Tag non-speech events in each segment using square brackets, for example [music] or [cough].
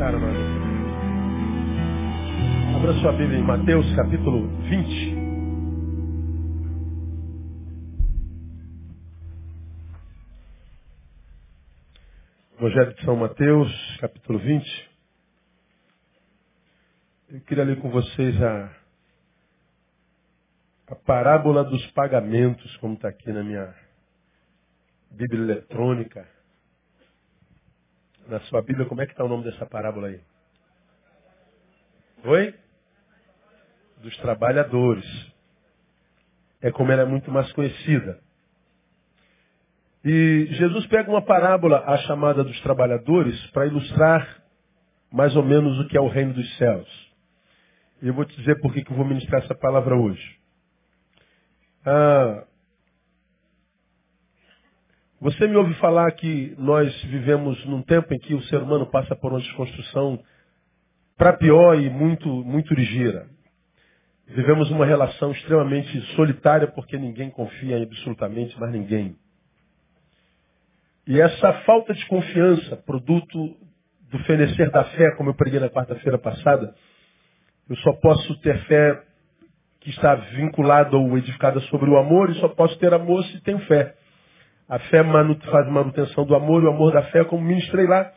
Não? Abra sua Bíblia em Mateus capítulo 20. Evangelho de São Mateus, capítulo 20. Eu queria ler com vocês a, a parábola dos pagamentos, como está aqui na minha Bíblia eletrônica. Na sua Bíblia, como é que está o nome dessa parábola aí? Oi? Dos trabalhadores. É como ela é muito mais conhecida. E Jesus pega uma parábola, a chamada dos trabalhadores, para ilustrar mais ou menos o que é o reino dos céus. E eu vou te dizer por que eu vou ministrar essa palavra hoje. Ah, você me ouve falar que nós vivemos num tempo em que o ser humano passa por uma desconstrução para pior e muito, muito ligeira. Vivemos uma relação extremamente solitária porque ninguém confia em absolutamente mais ninguém. E essa falta de confiança, produto do fenecer da fé, como eu preguei na quarta-feira passada, eu só posso ter fé que está vinculada ou edificada sobre o amor e só posso ter amor se tenho fé. A fé faz manutenção do amor, o amor da fé, como ministrei lá.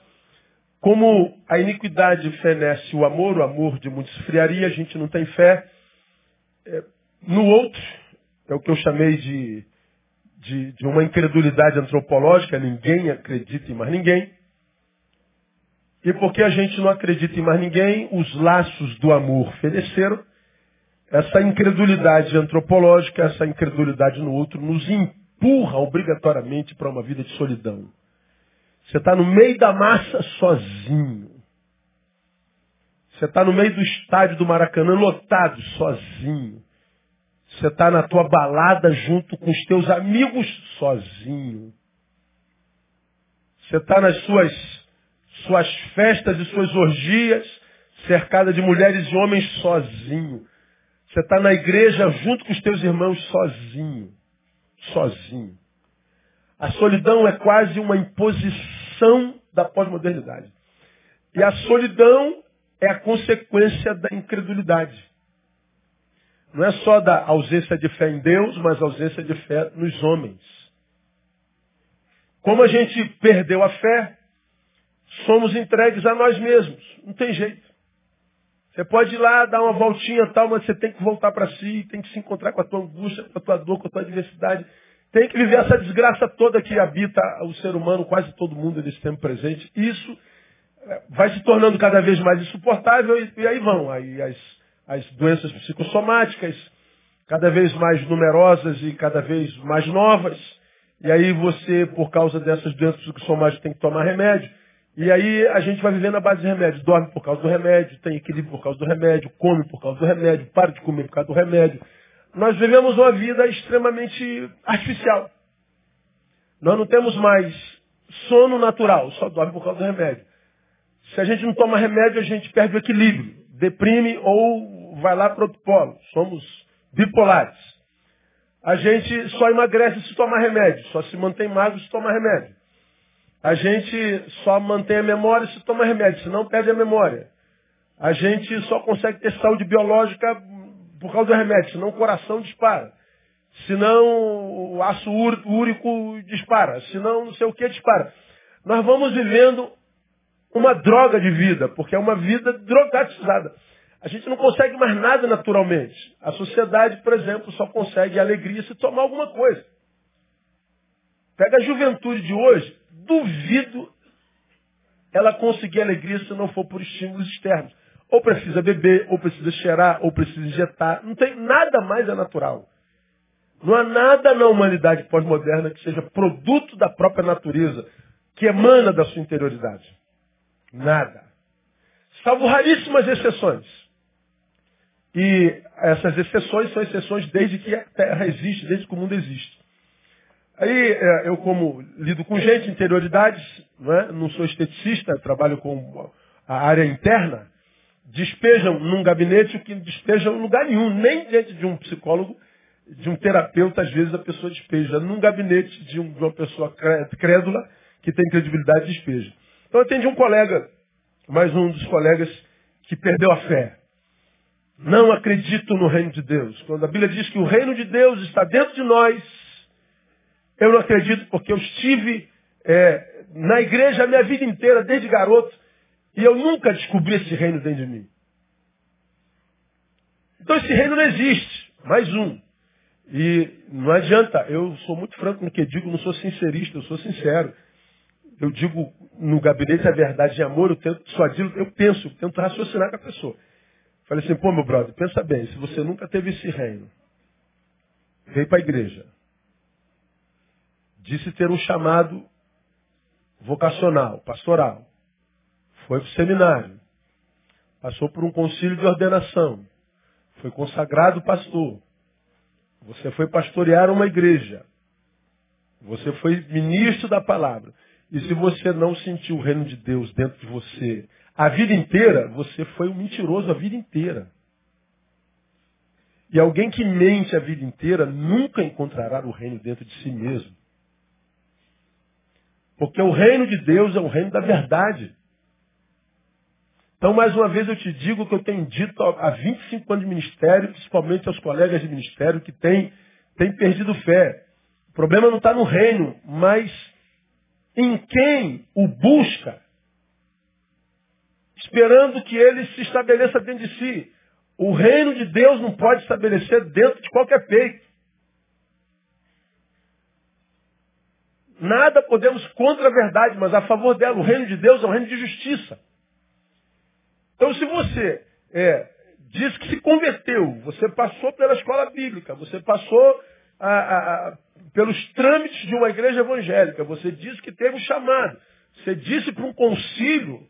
Como a iniquidade fenece o amor, o amor de muitos esfriaria, a gente não tem fé. É, no outro, é o que eu chamei de, de, de uma incredulidade antropológica, ninguém acredita em mais ninguém. E porque a gente não acredita em mais ninguém, os laços do amor feneceram. Essa incredulidade antropológica, essa incredulidade no outro, nos impede empurra obrigatoriamente para uma vida de solidão. Você está no meio da massa sozinho. Você está no meio do estádio do Maracanã lotado sozinho. Você está na tua balada junto com os teus amigos sozinho. Você está nas suas, suas festas e suas orgias, cercada de mulheres e homens sozinho. Você está na igreja junto com os teus irmãos sozinho sozinho. A solidão é quase uma imposição da pós-modernidade. E a solidão é a consequência da incredulidade. Não é só da ausência de fé em Deus, mas ausência de fé nos homens. Como a gente perdeu a fé, somos entregues a nós mesmos. Não tem jeito. Você pode ir lá, dar uma voltinha tal, mas você tem que voltar para si, tem que se encontrar com a tua angústia, com a tua dor, com a tua adversidade. Tem que viver essa desgraça toda que habita o ser humano, quase todo mundo nesse tempo presente. Isso é, vai se tornando cada vez mais insuportável e, e aí vão. Aí as, as doenças psicossomáticas, cada vez mais numerosas e cada vez mais novas. E aí você, por causa dessas doenças psicossomáticas, tem que tomar remédio. E aí a gente vai vivendo a base de remédio. Dorme por causa do remédio, tem equilíbrio por causa do remédio, come por causa do remédio, para de comer por causa do remédio. Nós vivemos uma vida extremamente artificial. Nós não temos mais sono natural, só dorme por causa do remédio. Se a gente não toma remédio, a gente perde o equilíbrio, deprime ou vai lá para outro polo. Somos bipolares. A gente só emagrece se tomar remédio, só se mantém magro se tomar remédio. A gente só mantém a memória se toma remédio, senão perde a memória. A gente só consegue ter saúde biológica por causa do remédio, senão o coração dispara. Senão o aço úrico dispara. Senão não sei o que dispara. Nós vamos vivendo uma droga de vida, porque é uma vida drogatizada. A gente não consegue mais nada naturalmente. A sociedade, por exemplo, só consegue alegria se tomar alguma coisa. Pega a juventude de hoje, duvido ela conseguir alegria se não for por estímulos externos. Ou precisa beber, ou precisa cheirar, ou precisa injetar. Não tem nada mais é natural. Não há nada na humanidade pós-moderna que seja produto da própria natureza, que emana da sua interioridade. Nada. Salvo raríssimas exceções. E essas exceções são exceções desde que a Terra existe, desde que o mundo existe. Aí é, eu como lido com gente, interioridades, não, é? não sou esteticista, trabalho com a área interna, despejam num gabinete o que despejam em lugar nenhum, nem diante de um psicólogo, de um terapeuta, às vezes a pessoa despeja. Num gabinete de, um, de uma pessoa crédula, que tem credibilidade, despeja. Então eu atendi um colega mais um dos colegas que perdeu a fé. Não acredito no reino de Deus. Quando a Bíblia diz que o reino de Deus está dentro de nós, eu não acredito porque eu estive é, na igreja a minha vida inteira, desde garoto, e eu nunca descobri esse reino dentro de mim. Então esse reino não existe. Mais um. E não adianta, eu sou muito franco no que digo, não sou sincerista, eu sou sincero. Eu digo no gabinete a verdade de amor, eu tento digo, eu penso, eu tento raciocinar com a pessoa. Falei assim, pô meu brother, pensa bem, se você nunca teve esse reino, veio para a igreja, disse ter um chamado vocacional, pastoral, foi para o seminário, passou por um concílio de ordenação, foi consagrado pastor, você foi pastorear uma igreja, você foi ministro da palavra. E se você não sentiu o reino de Deus dentro de você a vida inteira, você foi um mentiroso a vida inteira. E alguém que mente a vida inteira nunca encontrará o reino dentro de si mesmo. Porque o reino de Deus é o reino da verdade. Então, mais uma vez, eu te digo que eu tenho dito há 25 anos de ministério, principalmente aos colegas de ministério que têm, perdido fé. O problema não está no reino, mas em quem o busca, esperando que ele se estabeleça dentro de si. O reino de Deus não pode estabelecer dentro de qualquer peito. Nada podemos contra a verdade, mas a favor dela. O reino de Deus é um reino de justiça. Então, se você é, diz que se converteu, você passou pela escola bíblica, você passou a, a, a, pelos trâmites de uma igreja evangélica, você disse que teve um chamado, você disse para um concílio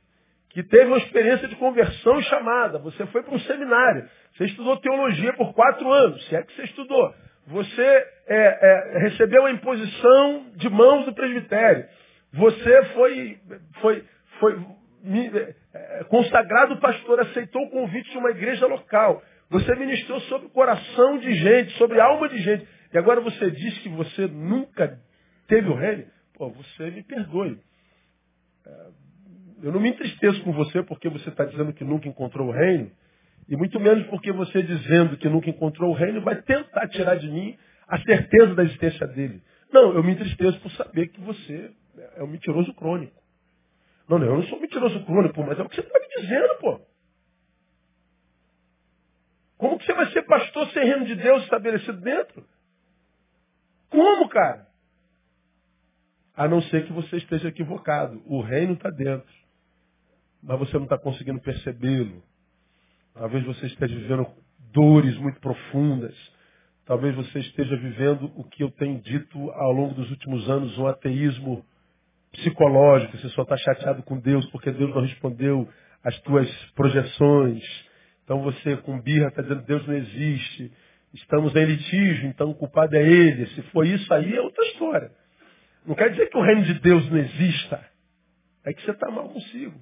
que teve uma experiência de conversão chamada, você foi para um seminário, você estudou teologia por quatro anos, se é que você estudou, você é, é, recebeu a imposição de mãos do presbitério, você foi, foi, foi é, consagrado pastor, aceitou o convite de uma igreja local, você ministrou sobre o coração de gente, sobre a alma de gente. E agora você diz que você nunca teve o reino? Pô, você me perdoe. É, eu não me entristeço com você porque você está dizendo que nunca encontrou o reino. E muito menos porque você dizendo que nunca encontrou o reino vai tentar tirar de mim a certeza da existência dele. Não, eu me entristeço por saber que você é um mentiroso crônico. Não, não, eu não sou um mentiroso crônico, mas é o que você está me dizendo, pô. Como que você vai ser pastor sem reino de Deus estabelecido dentro? Como, cara? A não ser que você esteja equivocado. O reino está dentro. Mas você não está conseguindo percebê-lo. Talvez você esteja vivendo dores muito profundas. Talvez você esteja vivendo o que eu tenho dito ao longo dos últimos anos, um ateísmo psicológico. Você só está chateado com Deus porque Deus não respondeu às tuas projeções. Então você com birra está dizendo Deus não existe. Estamos em litígio, então o culpado é ele. Se for isso aí, é outra história. Não quer dizer que o reino de Deus não exista. É que você está mal consigo.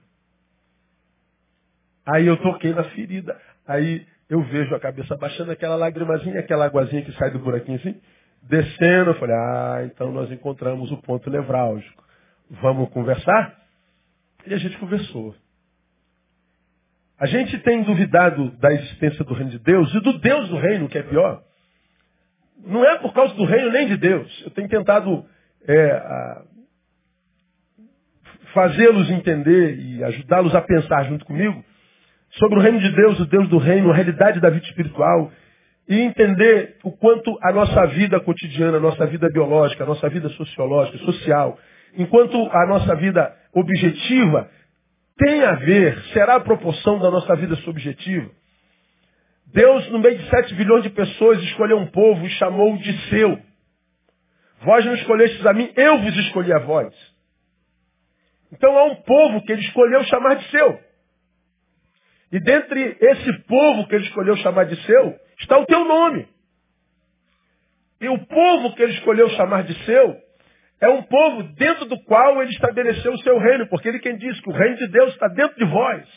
Aí eu toquei na ferida. Aí eu vejo a cabeça baixando aquela lagrimazinha, aquela aguazinha que sai do buraquinho assim, descendo. Eu falei, ah, então nós encontramos o ponto nevrálgico. Vamos conversar? E a gente conversou. A gente tem duvidado da existência do reino de Deus e do Deus do reino, que é pior. Não é por causa do reino nem de Deus. Eu tenho tentado é, fazê-los entender e ajudá-los a pensar junto comigo sobre o reino de Deus, o Deus do reino, a realidade da vida espiritual e entender o quanto a nossa vida cotidiana, a nossa vida biológica, a nossa vida sociológica, social, enquanto a nossa vida objetiva tem a ver, será a proporção da nossa vida subjetiva. Deus, no meio de sete bilhões de pessoas, escolheu um povo e chamou de seu. Vós não escolhestes a mim, eu vos escolhi a vós. Então há um povo que ele escolheu chamar de seu. E dentre esse povo que ele escolheu chamar de seu, está o teu nome. E o povo que ele escolheu chamar de seu é um povo dentro do qual ele estabeleceu o seu reino, porque ele quem diz que o reino de Deus está dentro de vós.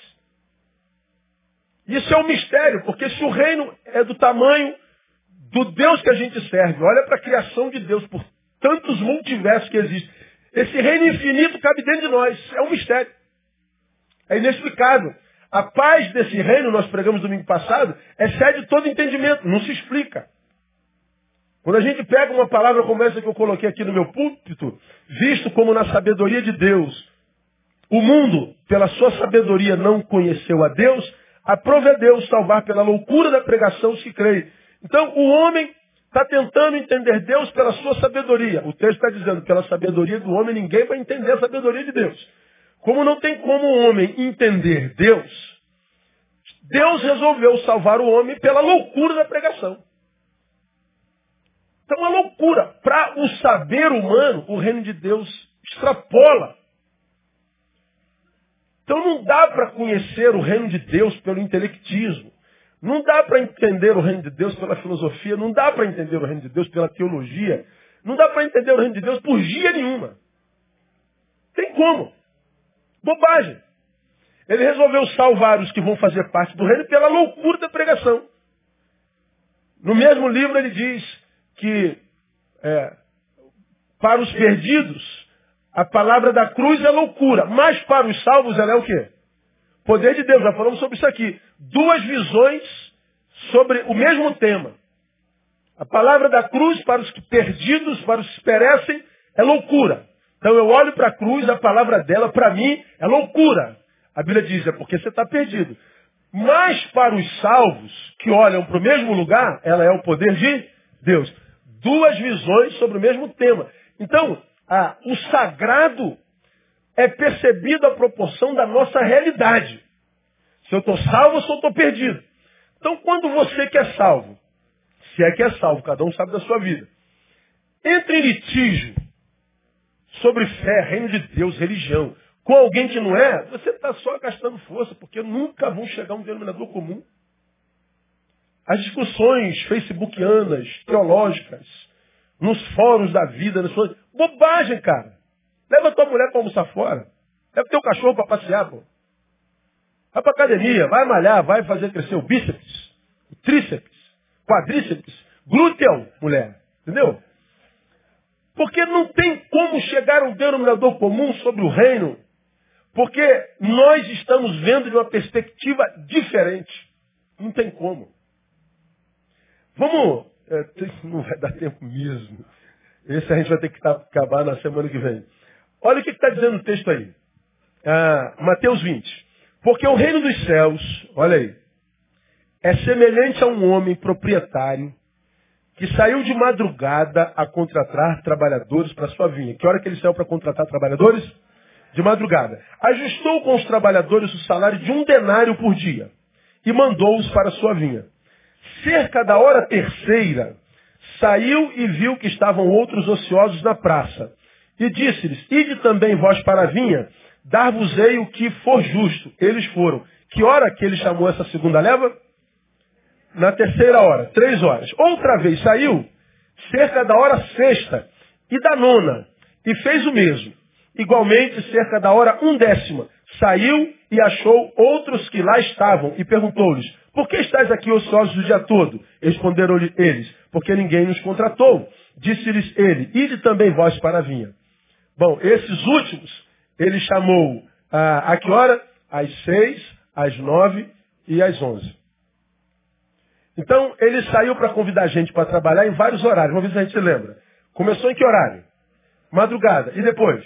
Isso é um mistério, porque se o reino é do tamanho do Deus que a gente serve, olha para a criação de Deus, por tantos multiversos que existem. Esse reino infinito cabe dentro de nós. É um mistério. É inexplicável. A paz desse reino, nós pregamos domingo passado, excede todo entendimento, não se explica. Quando a gente pega uma palavra como essa que eu coloquei aqui no meu púlpito, visto como na sabedoria de Deus, o mundo, pela sua sabedoria, não conheceu a Deus, aprove a Deus salvar pela loucura da pregação que creem. Então, o homem está tentando entender Deus pela sua sabedoria. O texto está dizendo, pela sabedoria do homem, ninguém vai entender a sabedoria de Deus. Como não tem como o homem entender Deus, Deus resolveu salvar o homem pela loucura da pregação. Então, uma loucura. Para o saber humano, o reino de Deus extrapola. Então, não dá para conhecer o reino de Deus pelo intelectismo. Não dá para entender o reino de Deus pela filosofia. Não dá para entender o reino de Deus pela teologia. Não dá para entender o reino de Deus por dia nenhuma. Tem como. Bobagem. Ele resolveu salvar os que vão fazer parte do reino pela loucura da pregação. No mesmo livro ele diz que é, para os perdidos a palavra da cruz é loucura, mas para os salvos ela é o quê? Poder de Deus. Já falamos sobre isso aqui. Duas visões sobre o mesmo tema. A palavra da cruz para os perdidos, para os que perecem, é loucura. Então eu olho para a cruz, a palavra dela, para mim, é loucura. A Bíblia diz, é porque você está perdido. Mas para os salvos, que olham para o mesmo lugar, ela é o poder de Deus. Duas visões sobre o mesmo tema. Então, a, o sagrado é percebido à proporção da nossa realidade. Se eu estou salvo se eu estou perdido. Então, quando você que é salvo, se é que é salvo, cada um sabe da sua vida, entra em litígio sobre fé, reino de Deus, religião, com alguém que não é, você está só gastando força, porque nunca vão chegar a um denominador comum. As discussões facebookianas, teológicas, nos fóruns da vida, nas suas... bobagem, cara. Leva tua mulher para almoçar fora. Leva teu cachorro para passear, pô. Vai para academia, vai malhar, vai fazer crescer o bíceps, o tríceps, quadríceps, glúteo, mulher. Entendeu? Porque não tem como chegar um denominador comum sobre o reino, porque nós estamos vendo de uma perspectiva diferente. Não tem como. Vamos. É, não vai dar tempo mesmo. Esse a gente vai ter que acabar na semana que vem. Olha o que está dizendo o texto aí. Ah, Mateus 20. Porque o reino dos céus, olha aí, é semelhante a um homem proprietário que saiu de madrugada a contratar trabalhadores para sua vinha. Que hora que ele saiu para contratar trabalhadores? De madrugada. Ajustou com os trabalhadores o salário de um denário por dia e mandou-os para sua vinha. Cerca da hora terceira, saiu e viu que estavam outros ociosos na praça. E disse-lhes, ide também vós para a vinha, dar-vos-ei o que for justo. Eles foram. Que hora que ele chamou essa segunda leva? Na terceira hora, três horas. Outra vez saiu, cerca da hora sexta e da nona, e fez o mesmo. Igualmente, cerca da hora undécima, saiu e achou outros que lá estavam, e perguntou-lhes, por que estáis aqui ociosos o dia todo? Responderam-lhe eles, porque ninguém nos contratou. Disse-lhes ele, ide também vós para a vinha. Bom, esses últimos, ele chamou ah, a que hora? Às seis, às nove e às onze. Então, ele saiu para convidar a gente para trabalhar em vários horários. Uma vez a gente se lembra. Começou em que horário? Madrugada. E depois?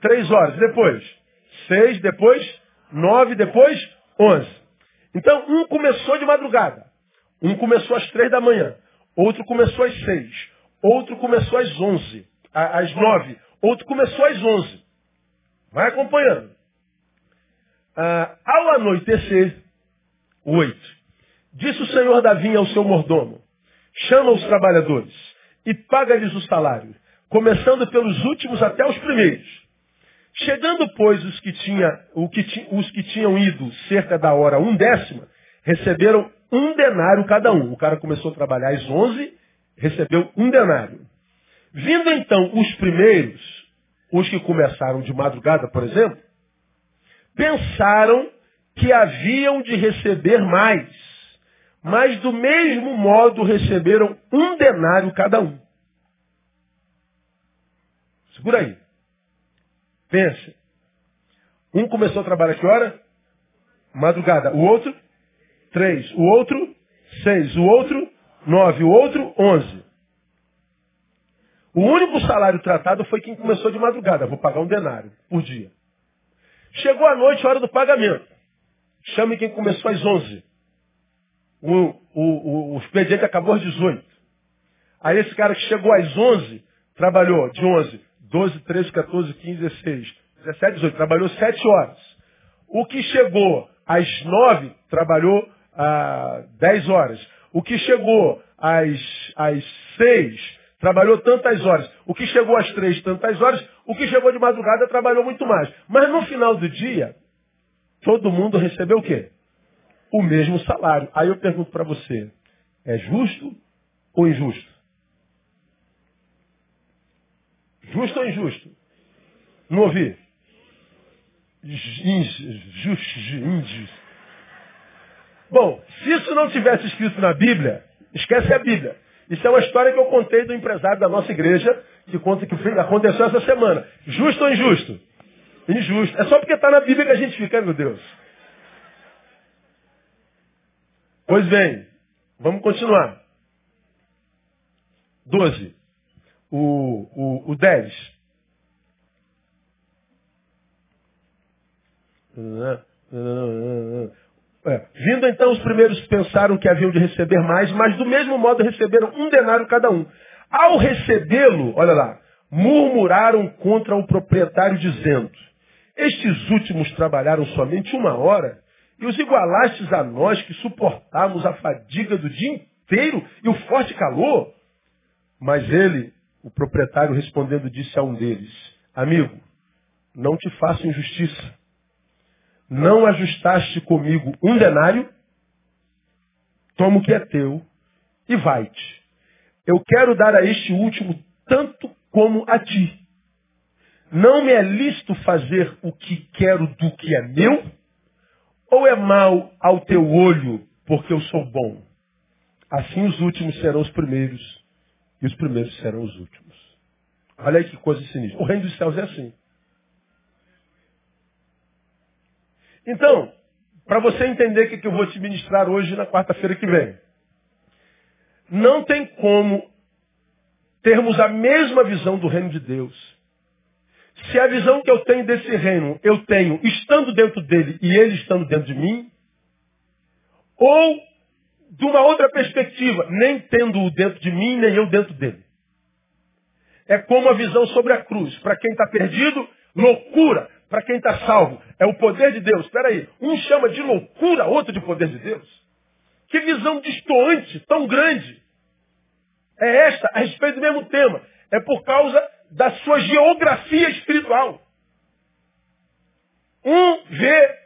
Três horas. E depois? Seis, depois? Nove, depois? Onze. Então, um começou de madrugada. Um começou às três da manhã. Outro começou às seis. Outro começou às onze. Às nove. Outro começou às onze. Vai acompanhando. Ah, ao anoitecer, oito. Disse o senhor da vinha ao seu mordomo, chama os trabalhadores e paga-lhes o salário, começando pelos últimos até os primeiros. Chegando, pois, os que, tinha, que, os que tinham ido cerca da hora um décima, receberam um denário cada um. O cara começou a trabalhar às onze, recebeu um denário. Vindo então os primeiros, os que começaram de madrugada, por exemplo, pensaram que haviam de receber mais, mas do mesmo modo receberam um denário cada um. Segura aí. Pense. Um começou a trabalhar que hora? Madrugada. O outro? Três. O outro? Seis. O outro? Nove. O outro? Onze. O único salário tratado foi quem começou de madrugada. Vou pagar um denário por dia. Chegou a noite, hora do pagamento. Chame quem começou às onze. O, o, o, expediente acabou às 18. Aí esse cara que chegou às 11, trabalhou de 11, 12, 13, 14, 15, 16, 17, 18. Trabalhou 7 horas. O que chegou às 9, trabalhou ah, 10 horas. O que chegou às, às 6, trabalhou tantas horas. O que chegou às 3, tantas horas. O que chegou de madrugada, trabalhou muito mais. Mas no final do dia, todo mundo recebeu o quê? O mesmo salário. Aí eu pergunto para você, é justo ou injusto? Justo ou injusto? Não ouvi? Justo. Bom, se isso não tivesse escrito na Bíblia, esquece a Bíblia. Isso é uma história que eu contei do empresário da nossa igreja, que conta que aconteceu essa semana. Justo ou injusto? Injusto. É só porque está na Bíblia que a gente fica, meu Deus. Pois bem, vamos continuar. Doze. O, o, o dez. É. Vindo então, os primeiros pensaram que haviam de receber mais, mas do mesmo modo receberam um denário cada um. Ao recebê-lo, olha lá, murmuraram contra o proprietário, dizendo: Estes últimos trabalharam somente uma hora, e os igualastes a nós que suportamos a fadiga do dia inteiro e o forte calor. Mas ele, o proprietário, respondendo, disse a um deles: Amigo, não te faço injustiça não ajustaste comigo um denário, toma o que é teu e vai-te. Eu quero dar a este último tanto como a ti. Não me é lícito fazer o que quero do que é meu? Ou é mal ao teu olho, porque eu sou bom? Assim os últimos serão os primeiros, e os primeiros serão os últimos. Olha aí que coisa sinistra. O reino dos céus é assim. Então, para você entender o que eu vou te ministrar hoje na quarta-feira que vem. Não tem como termos a mesma visão do reino de Deus. Se a visão que eu tenho desse reino, eu tenho estando dentro dele e ele estando dentro de mim, ou de uma outra perspectiva, nem tendo-o dentro de mim, nem eu dentro dele. É como a visão sobre a cruz. Para quem está perdido, loucura para quem está salvo. É o poder de Deus. Espera aí. Um chama de loucura, outro de poder de Deus. Que visão distoante, tão grande. É esta a respeito do mesmo tema. É por causa da sua geografia espiritual. Um vê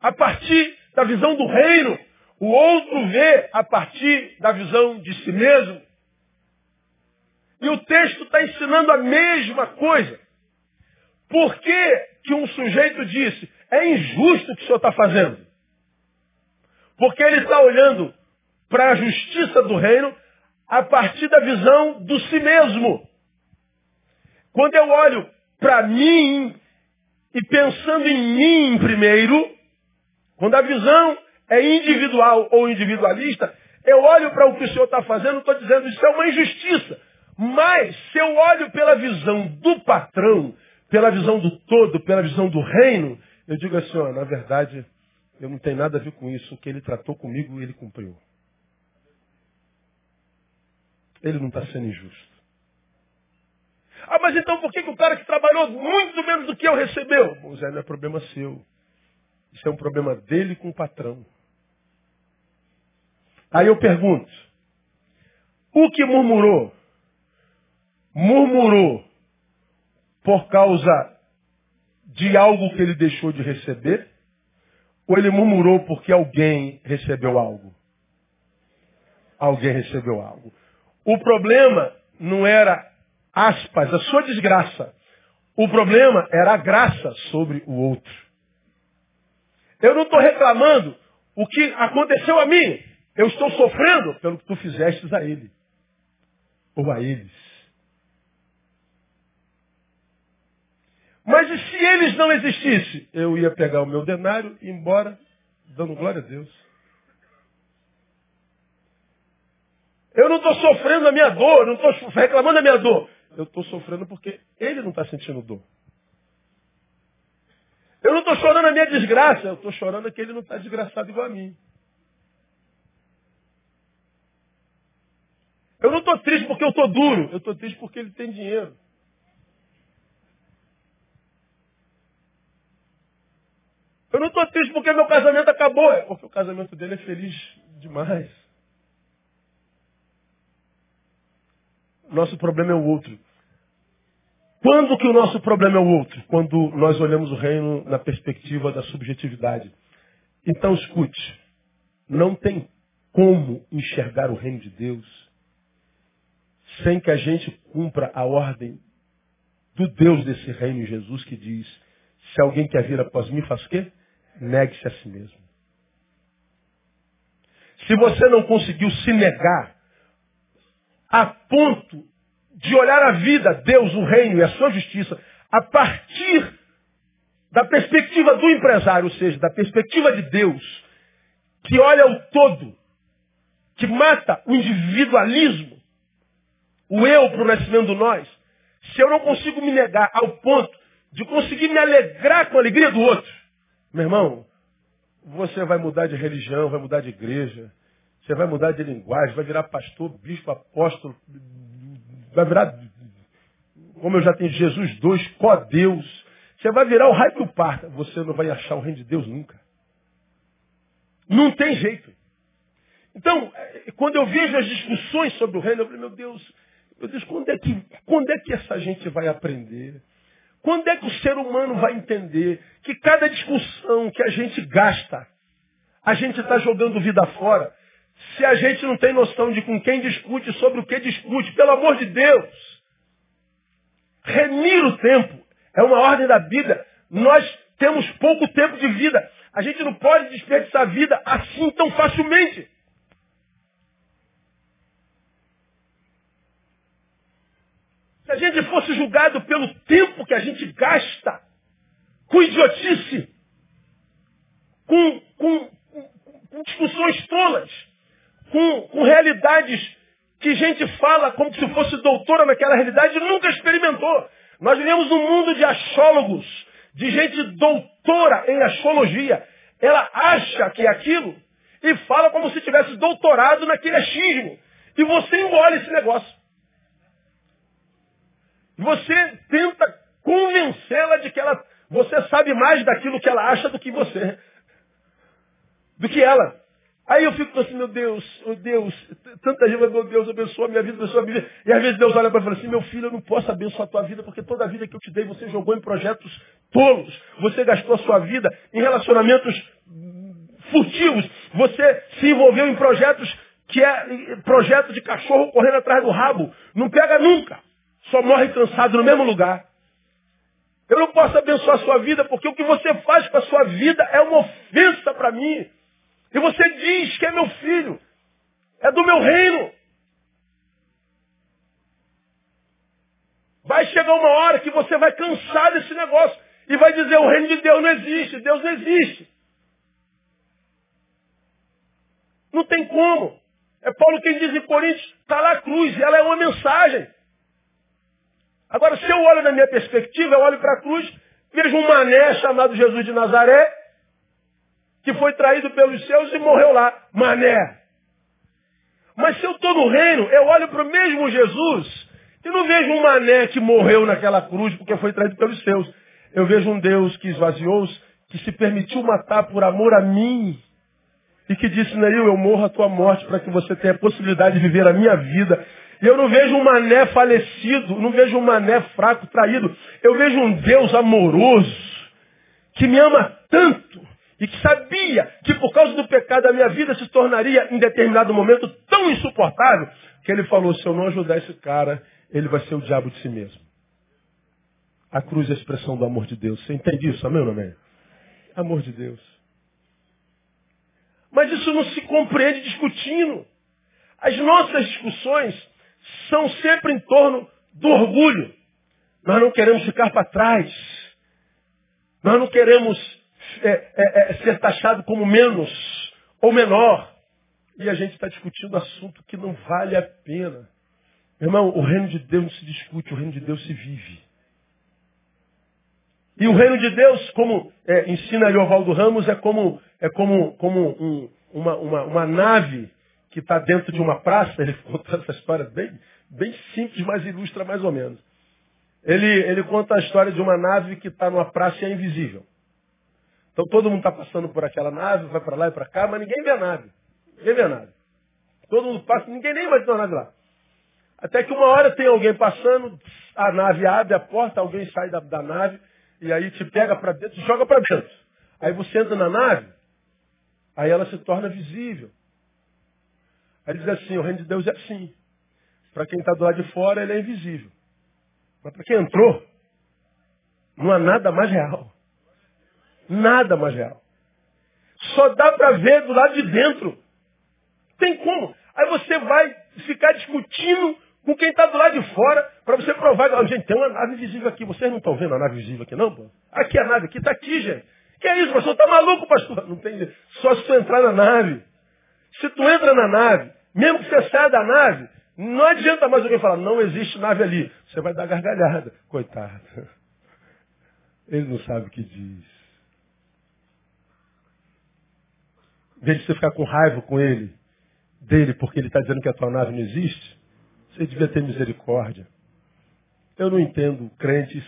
a partir da visão do reino, o outro vê a partir da visão de si mesmo. E o texto está ensinando a mesma coisa. Por que, que um sujeito disse, é injusto o que o senhor está fazendo? Porque ele está olhando para a justiça do reino a partir da visão do si mesmo. Quando eu olho para mim e pensando em mim primeiro, quando a visão é individual ou individualista, eu olho para o que o Senhor está fazendo, estou dizendo, isso é uma injustiça. Mas, se eu olho pela visão do patrão, pela visão do todo, pela visão do reino, eu digo assim, ó, na verdade, eu não tenho nada a ver com isso. O que ele tratou comigo, ele cumpriu. Ele não está sendo injusto. Ah, mas então por que, que o cara que trabalhou muito menos do que eu recebeu? Bom, Zé, não é problema seu. Isso é um problema dele com o patrão. Aí eu pergunto, o que murmurou? Murmurou por causa de algo que ele deixou de receber? Ou ele murmurou porque alguém recebeu algo? Alguém recebeu algo. O problema não era, aspas, a sua desgraça. O problema era a graça sobre o outro. Eu não estou reclamando o que aconteceu a mim. Eu estou sofrendo pelo que tu fizestes a ele. Ou a eles. Mas e se eles não existissem? Eu ia pegar o meu denário e ir embora, dando glória a Deus. Eu não estou sofrendo a minha dor, não estou reclamando da minha dor. Eu estou sofrendo porque ele não está sentindo dor. Eu não estou chorando a minha desgraça, eu estou chorando que ele não está desgraçado igual a mim. Eu não estou triste porque eu estou duro, eu estou triste porque ele tem dinheiro. Eu não estou triste porque meu casamento acabou, é porque o casamento dele é feliz demais. Nosso problema é o outro. Quando que o nosso problema é o outro? Quando nós olhamos o reino na perspectiva da subjetividade. Então escute, não tem como enxergar o reino de Deus sem que a gente cumpra a ordem do Deus desse reino, Jesus, que diz, se alguém quer vir após mim, faz o quê? Negue-se a si mesmo. Se você não conseguiu se negar a ponto de olhar a vida, Deus, o reino e a sua justiça, a partir da perspectiva do empresário, ou seja, da perspectiva de Deus, que olha o todo, que mata o individualismo, o eu para o nascimento do nós, se eu não consigo me negar ao ponto de conseguir me alegrar com a alegria do outro, meu irmão, você vai mudar de religião, vai mudar de igreja, você vai mudar de linguagem, vai virar pastor, bispo, apóstolo, vai virar, como eu já tenho Jesus dois, có Deus. Você vai virar o raio que o parta. Você não vai achar o reino de Deus nunca. Não tem jeito. Então, é, quando eu vejo as discussões sobre o reino, eu falo, meu Deus, meu Deus, quando é que, quando é que essa gente vai aprender? Quando é que o ser humano vai entender que cada discussão que a gente gasta, a gente está jogando vida fora? Se a gente não tem noção de com quem discute, sobre o que discute, pelo amor de Deus. Remir o tempo é uma ordem da vida. Nós temos pouco tempo de vida. A gente não pode desperdiçar a vida assim tão facilmente. Se a gente fosse julgado pelo tempo que a gente gasta com idiotice, com, com, com discussões tolas, com, com realidades que gente fala como se fosse doutora naquela realidade e nunca experimentou. Nós vivemos num mundo de achólogos, de gente doutora em astrologia. Ela acha que é aquilo e fala como se tivesse doutorado naquele achismo. E você engole esse negócio. Você tenta convencê-la de que ela, você sabe mais daquilo que ela acha do que você. Do que ela. Aí eu fico assim, meu Deus, oh Deus, tanta gente, meu Deus, abençoa minha vida, abençoa a minha vida. E às vezes Deus olha para mim e fala assim, meu filho, eu não posso abençoar a tua vida, porque toda a vida que eu te dei, você jogou em projetos tolos. Você gastou a sua vida em relacionamentos furtivos. Você se envolveu em projetos que é projeto de cachorro correndo atrás do rabo. Não pega nunca. Só morre cansado no mesmo lugar. Eu não posso abençoar a sua vida, porque o que você faz com a sua vida é uma ofensa para mim. E você diz que é meu filho, é do meu reino. Vai chegar uma hora que você vai cansar desse negócio e vai dizer o reino de Deus não existe, Deus não existe. Não tem como. É Paulo quem diz em Coríntios, está lá a cruz, ela é uma mensagem. Agora, se eu olho na minha perspectiva, eu olho para a cruz, vejo um mané chamado Jesus de Nazaré, que foi traído pelos seus e morreu lá. Mané. Mas se eu estou no reino, eu olho para o mesmo Jesus e não vejo um mané que morreu naquela cruz porque foi traído pelos seus. Eu vejo um Deus que esvaziou-os, que se permitiu matar por amor a mim e que disse, Neil, eu morro a tua morte para que você tenha a possibilidade de viver a minha vida. E eu não vejo um mané falecido, não vejo um mané fraco, traído. Eu vejo um Deus amoroso, que me ama tanto, e que sabia que por causa do pecado a minha vida se tornaria em determinado momento tão insuportável que ele falou, se eu não ajudar esse cara, ele vai ser o diabo de si mesmo. A cruz é a expressão do amor de Deus. Você entende isso, amém ou não amém? Amor de Deus. Mas isso não se compreende discutindo. As nossas discussões são sempre em torno do orgulho. Nós não queremos ficar para trás. Nós não queremos é, é, é, ser taxado como menos ou menor. E a gente está discutindo assunto que não vale a pena. Irmão, o reino de Deus não se discute, o reino de Deus se vive. E o reino de Deus, como é, ensina ali Ovaldo Ramos, é como, é como, como um, uma, uma, uma nave que está dentro de uma praça. Ele [laughs] conta essa história bem, bem simples, mas ilustra mais ou menos. Ele, ele conta a história de uma nave que está numa praça e é invisível. Então todo mundo está passando por aquela nave, vai para lá e para cá, mas ninguém vê a nave. Ninguém vê a nave. Todo mundo passa, ninguém nem vai ter nave lá. Até que uma hora tem alguém passando, a nave abre a porta, alguém sai da, da nave, e aí te pega para dentro, joga para dentro. Aí você entra na nave, aí ela se torna visível. Aí diz assim, o reino de Deus é assim. Para quem está do lado de fora, ele é invisível. Mas para quem entrou, não há nada mais real. Nada mais real. Só dá para ver do lado de dentro. Tem como. Aí você vai ficar discutindo com quem está do lado de fora, para você provar, oh, gente, tem uma nave visível aqui. Vocês não estão vendo a nave visível aqui, não, pô? Aqui a nave, aqui está aqui, gente. Que é isso, pastor? Tá maluco, pastor? Não tem. Só se tu entrar na nave. Se tu entra na nave, mesmo que você saia da nave, não adianta mais alguém falar, não existe nave ali. Você vai dar gargalhada. Coitado. Ele não sabe o que diz. Em vez de você ficar com raiva com ele, dele, porque ele está dizendo que a tua nave não existe, você devia ter misericórdia. Eu não entendo crentes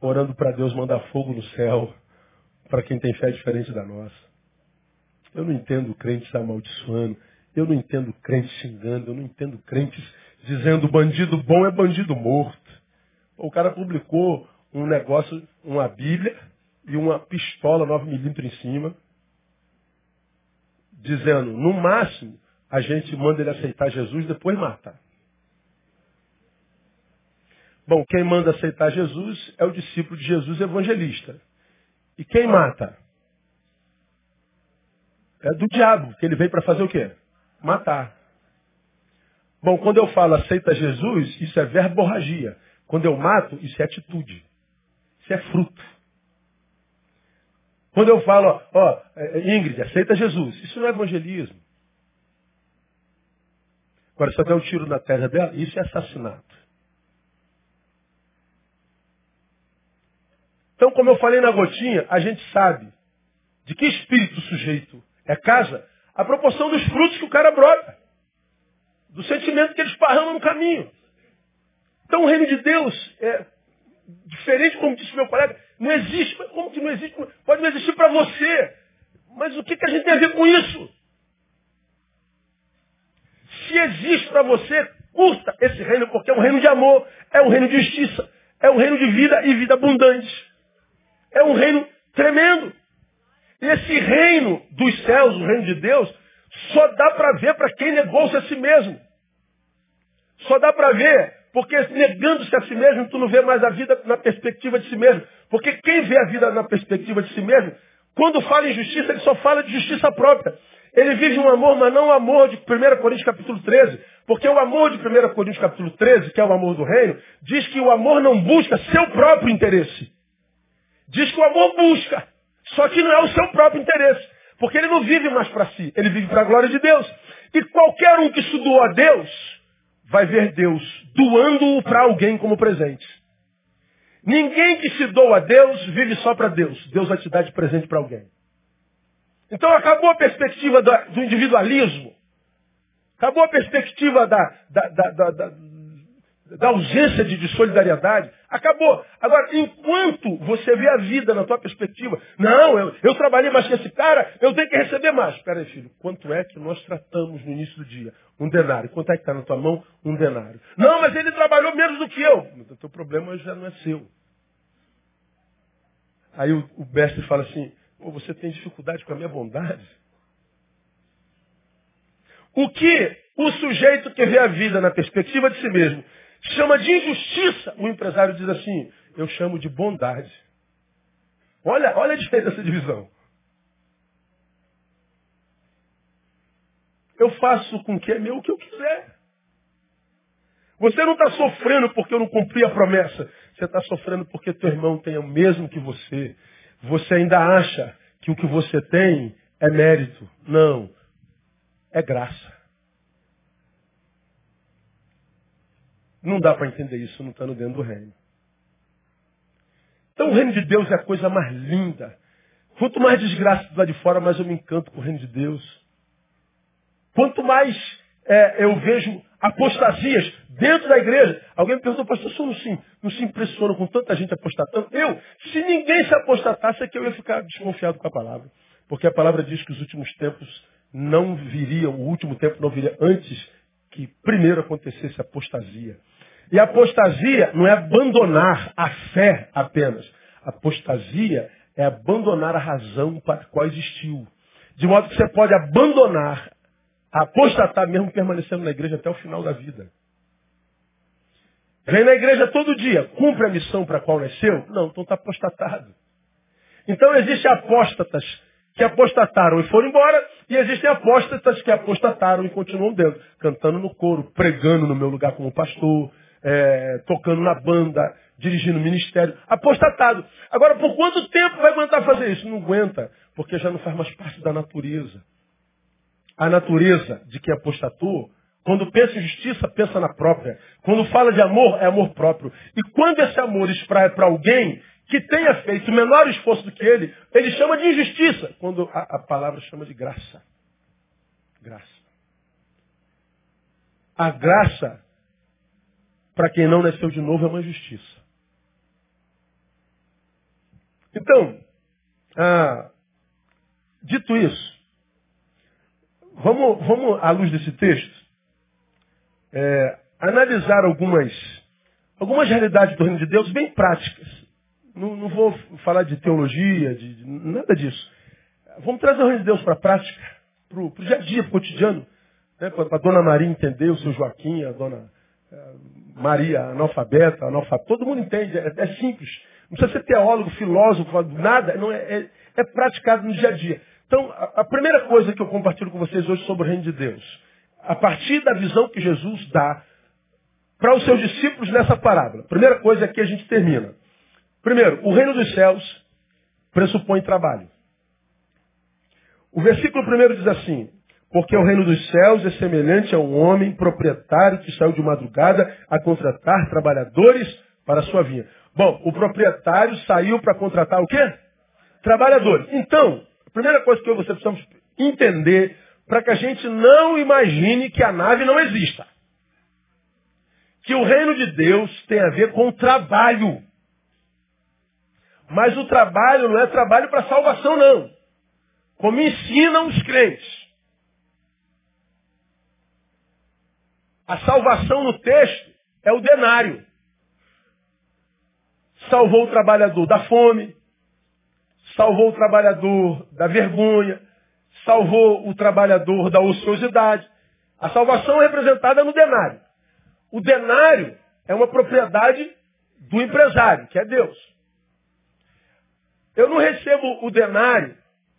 orando para Deus mandar fogo no céu para quem tem fé diferente da nossa. Eu não entendo crentes amaldiçoando. Eu não entendo crentes xingando. Eu não entendo crentes dizendo bandido bom é bandido morto. O cara publicou um negócio, uma Bíblia e uma pistola 9mm em cima, dizendo, no máximo, a gente manda ele aceitar Jesus depois matar. Bom, quem manda aceitar Jesus é o discípulo de Jesus evangelista. E quem mata? É do diabo, que ele veio para fazer o quê? Matar. Bom, quando eu falo aceita Jesus, isso é verborragia. Quando eu mato, isso é atitude. Isso é fruto. Quando eu falo, ó, é, é, Ingrid, aceita Jesus, isso não é evangelismo. Agora, se eu der um tiro na terra dela, isso é assassinato. Então, como eu falei na gotinha, a gente sabe de que espírito o sujeito é casa, a proporção dos frutos que o cara brota. Do sentimento que ele esparrama no caminho. Então o reino de Deus é diferente, como disse meu colega, não existe. Como que não existe? Pode não existir para você. Mas o que, que a gente tem a ver com isso? Se existe para você, curta esse reino, porque é um reino de amor, é um reino de justiça, é um reino de vida e vida abundante. É um reino tremendo. E esse reino dos céus, o reino de Deus, só dá para ver para quem negou-se a si mesmo. Só dá para ver, porque negando-se a si mesmo, tu não vê mais a vida na perspectiva de si mesmo. Porque quem vê a vida na perspectiva de si mesmo, quando fala em justiça, ele só fala de justiça própria. Ele vive um amor, mas não o amor de 1 Coríntios capítulo 13. Porque o amor de 1 Coríntios capítulo 13, que é o amor do reino, diz que o amor não busca seu próprio interesse. Diz que o amor busca, só que não é o seu próprio interesse. Porque ele não vive mais para si, ele vive para a glória de Deus. E qualquer um que se a Deus, vai ver Deus doando-o para alguém como presente. Ninguém que se doa a Deus vive só para Deus. Deus vai te dar de presente para alguém. Então acabou a perspectiva do individualismo. Acabou a perspectiva da, da, da, da ausência de, de, solidariedade. Acabou. Agora, enquanto você vê a vida na tua perspectiva, não, eu, eu trabalhei mais que esse cara, eu tenho que receber mais. Espera aí, filho, quanto é que nós tratamos no início do dia? Um denário. Quanto é que está na tua mão? Um denário. Não, mas ele trabalhou menos do que eu. O teu problema já não é seu. Aí o, o mestre fala assim, você tem dificuldade com a minha bondade? O que o sujeito que vê a vida na perspectiva de si mesmo chama de injustiça, o empresário diz assim, eu chamo de bondade. Olha, olha a diferença dessa divisão. Eu faço com que é meu o que eu quiser. Você não está sofrendo porque eu não cumpri a promessa. Você está sofrendo porque teu irmão tem o mesmo que você. você ainda acha que o que você tem é mérito. Não. É graça. Não dá para entender isso não estando dentro do reino. Então o reino de Deus é a coisa mais linda. Quanto mais desgraça do lado de fora, mais eu me encanto com o reino de Deus. Quanto mais é, eu vejo apostasias dentro da igreja. Alguém me perguntou, pastor, você não se, não se impressiona com tanta gente apostatando? Eu, se ninguém se apostatasse, é que eu ia ficar desconfiado com a palavra. Porque a palavra diz que os últimos tempos não viriam, o último tempo não viria antes que primeiro acontecesse a apostasia. E apostasia não é abandonar a fé apenas. Apostasia é abandonar a razão para a qual existiu. De modo que você pode abandonar, apostatar mesmo permanecendo na igreja até o final da vida. Vem na igreja todo dia, cumpre a missão para a qual nasceu? Não, então está apostatado. Então existem apóstatas que apostataram e foram embora, e existem apóstatas que apostataram e continuam dentro, cantando no coro, pregando no meu lugar como pastor, é, tocando na banda, dirigindo o ministério, apostatado. Agora, por quanto tempo vai aguentar fazer isso? Não aguenta, porque já não faz mais parte da natureza. A natureza de quem apostatou, quando pensa em justiça, pensa na própria. Quando fala de amor, é amor próprio. E quando esse amor espraia para alguém que tenha feito menor esforço do que ele, ele chama de injustiça, quando a, a palavra chama de graça. Graça. A graça para quem não nasceu de novo é uma injustiça. Então, ah, dito isso, vamos, vamos, à luz desse texto, é, analisar algumas, algumas realidades do reino de Deus bem práticas. Não, não vou falar de teologia, de, de, nada disso. Vamos trazer o reino de Deus para a prática, para o dia a dia, para o cotidiano. Né, para a dona Maria entender, o seu Joaquim, a dona Maria, analfabeta, analfabeta, todo mundo entende, é, é, simples. Não precisa ser teólogo, filósofo, nada, não é, é, é praticado no dia a dia. Então, a, a, primeira coisa que eu compartilho com vocês hoje sobre o reino de Deus, a partir da visão que Jesus dá para os seus discípulos nessa parábola. Primeira coisa que a gente termina. Primeiro, o reino dos céus pressupõe trabalho. O versículo primeiro diz assim: porque o reino dos céus é semelhante a um homem proprietário que saiu de madrugada a contratar trabalhadores para a sua vinha. Bom, o proprietário saiu para contratar o quê? Trabalhadores. Então, a primeira coisa que você precisamos entender para que a gente não imagine que a nave não exista. Que o reino de Deus tem a ver com o trabalho. Mas o trabalho não é trabalho para salvação, não. Como ensinam os crentes. A salvação no texto é o denário. Salvou o trabalhador da fome, salvou o trabalhador da vergonha, salvou o trabalhador da ociosidade. A salvação é representada no denário. O denário é uma propriedade do empresário, que é Deus. Eu não recebo o denário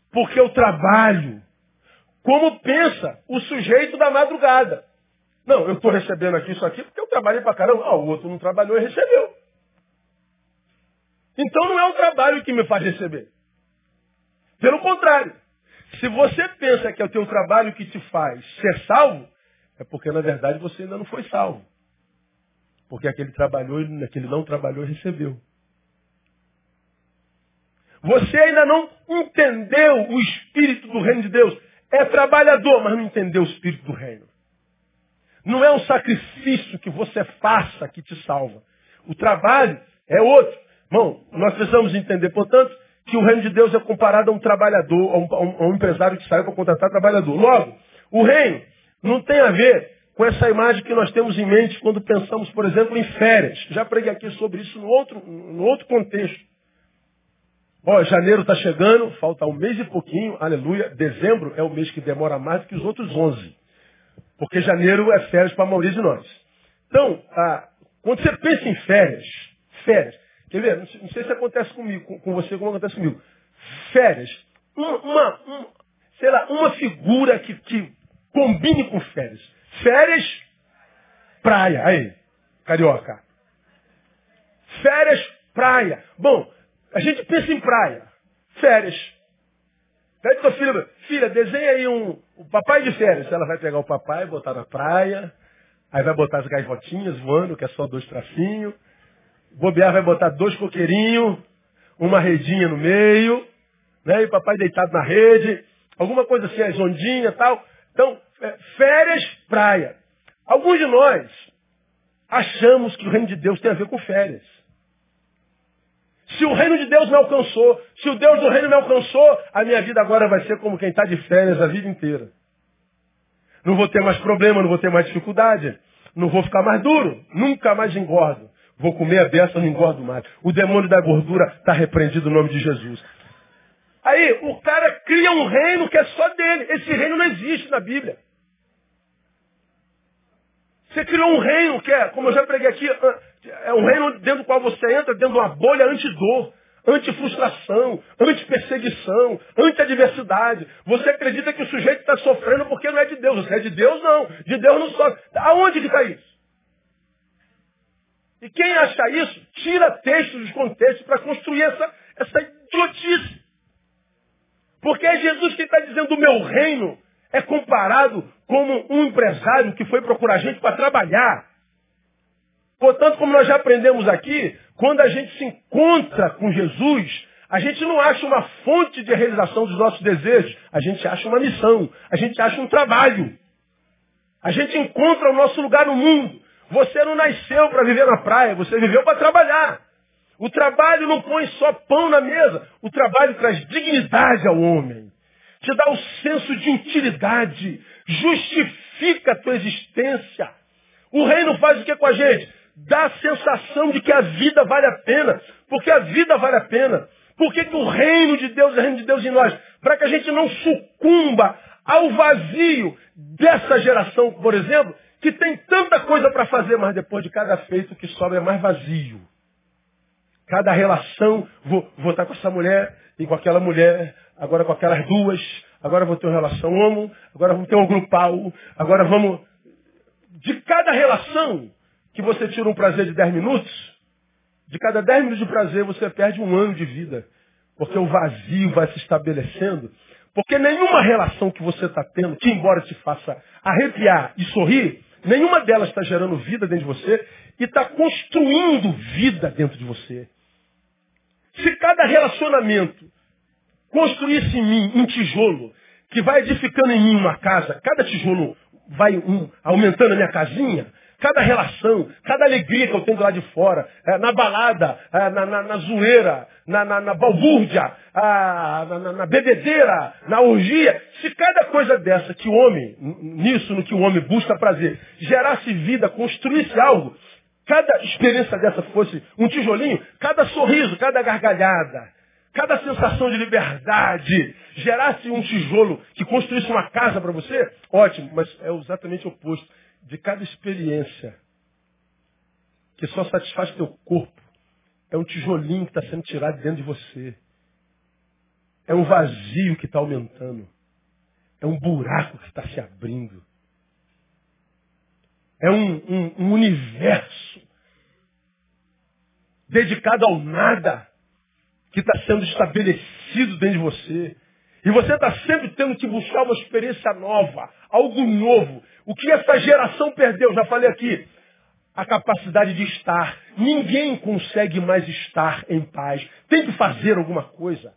porque eu trabalho, como pensa o sujeito da madrugada. Não, eu estou recebendo aqui isso aqui porque eu trabalhei para caramba. Ah, o outro não trabalhou e recebeu. Então não é o trabalho que me faz receber. Pelo contrário, se você pensa que é o teu trabalho que te faz ser salvo, é porque na verdade você ainda não foi salvo. Porque aquele trabalhou, aquele não trabalhou e recebeu. Você ainda não entendeu o espírito do reino de Deus. É trabalhador, mas não entendeu o espírito do reino. Não é um sacrifício que você faça que te salva. O trabalho é outro. Bom, nós precisamos entender, portanto, que o reino de Deus é comparado a um trabalhador, a um, a um empresário que sai para contratar trabalhador. Logo, o reino não tem a ver com essa imagem que nós temos em mente quando pensamos, por exemplo, em férias. Já preguei aqui sobre isso no outro, no outro contexto. Ó, janeiro está chegando, falta um mês e pouquinho, aleluia. Dezembro é o mês que demora mais do que os outros onze. Porque janeiro é férias para a maioria de nós. Então, quando você pensa em férias, férias, quer ver? Não sei, não sei se acontece comigo, com, com, você, como acontece comigo. Férias, uma, uma, sei lá, uma figura que, que combine com férias. Férias, praia. Aí, carioca. Férias, praia. Bom, a gente pensa em praia. Férias. Pede tua filha, filha, desenha aí um, o papai de férias. Ela vai pegar o papai, botar na praia, aí vai botar as gaivotinhas voando, que é só dois tracinhos. Bobear vai botar dois coqueirinhos, uma redinha no meio, né? E o papai deitado na rede, alguma coisa assim, as ondinhas e tal. Então, é, férias, praia. Alguns de nós achamos que o reino de Deus tem a ver com férias. Se o reino de Deus me alcançou, se o Deus do reino me alcançou, a minha vida agora vai ser como quem está de férias a vida inteira. Não vou ter mais problema, não vou ter mais dificuldade. Não vou ficar mais duro. Nunca mais engordo. Vou comer a beça, não engordo mais. O demônio da gordura está repreendido no nome de Jesus. Aí, o cara cria um reino que é só dele. Esse reino não existe na Bíblia. Você criou um reino que é, como eu já preguei aqui, é um reino dentro do qual você entra dentro de uma bolha anti-dor, anti-frustração, anti-perseguição, anti-adversidade. Você acredita que o sujeito está sofrendo porque não é de Deus. Você é de Deus, não. De Deus não sofre. Aonde que está isso? E quem acha isso, tira textos dos contextos para construir essa, essa idiotice. Porque é Jesus que está dizendo o meu reino é comparado como um empresário que foi procurar gente para trabalhar. Portanto, como nós já aprendemos aqui, quando a gente se encontra com Jesus, a gente não acha uma fonte de realização dos nossos desejos, a gente acha uma missão, a gente acha um trabalho. A gente encontra o nosso lugar no mundo. Você não nasceu para viver na praia, você viveu para trabalhar. O trabalho não põe só pão na mesa, o trabalho traz dignidade ao homem te dá o senso de utilidade, justifica a tua existência. O reino faz o que com a gente? Dá a sensação de que a vida vale a pena, porque a vida vale a pena. Por que, o reino de Deus é reino de Deus em nós? Para que a gente não sucumba ao vazio dessa geração, por exemplo, que tem tanta coisa para fazer, mas depois de cada feito que sobra é mais vazio. Cada relação, vou, vou estar com essa mulher e com aquela mulher, agora com aquelas duas, agora vou ter uma relação homo, agora vamos ter um grupal, agora vamos. De cada relação que você tira um prazer de 10 minutos, de cada 10 minutos de prazer você perde um ano de vida. Porque o vazio vai se estabelecendo. Porque nenhuma relação que você está tendo, que embora te faça arrepiar e sorrir, nenhuma delas está gerando vida dentro de você e está construindo vida dentro de você. Se cada relacionamento construísse em mim um tijolo que vai edificando em mim uma casa, cada tijolo vai um, aumentando a minha casinha, cada relação, cada alegria que eu tenho lado de fora, é, na balada, é, na, na, na, zoeira, na, na, na balbúrdia, a, na, na, bebedeira, na orgia, se cada coisa dessa que o homem, nisso no que o homem busca prazer, gerasse vida, construísse algo, cada experiência dessa fosse um tijolinho, cada sorriso, cada gargalhada, cada sensação de liberdade gerasse um tijolo que construísse uma casa para você, ótimo, mas é exatamente o oposto. De cada experiência que só satisfaz teu corpo, é um tijolinho que está sendo tirado dentro de você. É um vazio que está aumentando. É um buraco que está se abrindo. É um, um, um universo dedicado ao nada que está sendo estabelecido dentro de você. E você está sempre tendo que buscar uma experiência nova, algo novo. O que essa geração perdeu, já falei aqui, a capacidade de estar. Ninguém consegue mais estar em paz. Tem que fazer alguma coisa.